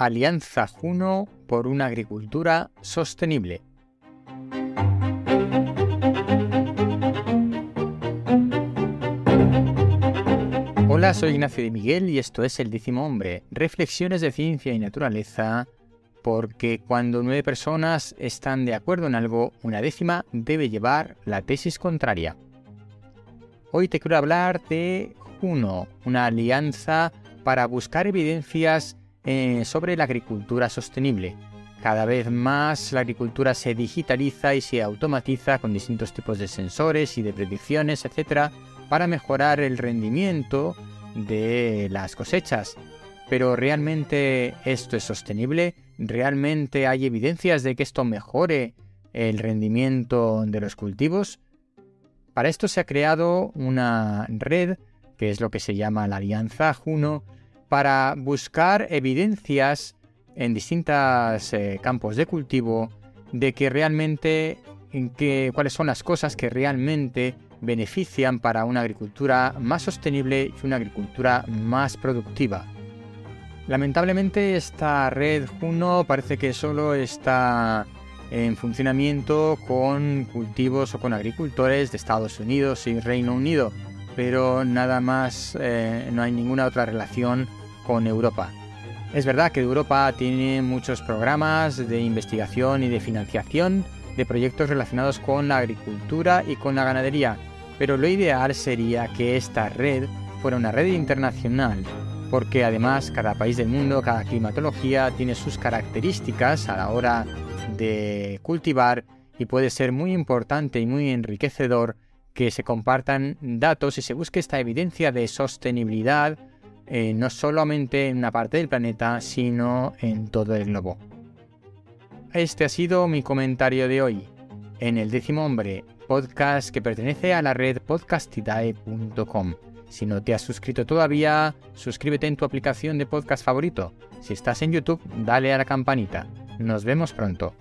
Alianza Juno por una agricultura sostenible. Hola, soy Ignacio de Miguel y esto es El décimo hombre, reflexiones de ciencia y naturaleza, porque cuando nueve personas están de acuerdo en algo, una décima debe llevar la tesis contraria. Hoy te quiero hablar de Juno, una alianza para buscar evidencias eh, sobre la agricultura sostenible. Cada vez más la agricultura se digitaliza y se automatiza con distintos tipos de sensores y de predicciones, etc., para mejorar el rendimiento de las cosechas. Pero ¿realmente esto es sostenible? ¿Realmente hay evidencias de que esto mejore el rendimiento de los cultivos? Para esto se ha creado una red, que es lo que se llama la Alianza Juno, para buscar evidencias en distintos eh, campos de cultivo de que realmente en cuáles son las cosas que realmente benefician para una agricultura más sostenible y una agricultura más productiva. Lamentablemente esta red Juno parece que solo está en funcionamiento con cultivos o con agricultores de Estados Unidos y Reino Unido, pero nada más, eh, no hay ninguna otra relación con Europa. Es verdad que Europa tiene muchos programas de investigación y de financiación de proyectos relacionados con la agricultura y con la ganadería, pero lo ideal sería que esta red fuera una red internacional, porque además cada país del mundo, cada climatología tiene sus características a la hora de cultivar y puede ser muy importante y muy enriquecedor que se compartan datos y se busque esta evidencia de sostenibilidad eh, no solamente en una parte del planeta, sino en todo el globo. Este ha sido mi comentario de hoy en El décimo hombre, podcast que pertenece a la red podcastidae.com. Si no te has suscrito todavía, suscríbete en tu aplicación de podcast favorito. Si estás en YouTube, dale a la campanita. Nos vemos pronto.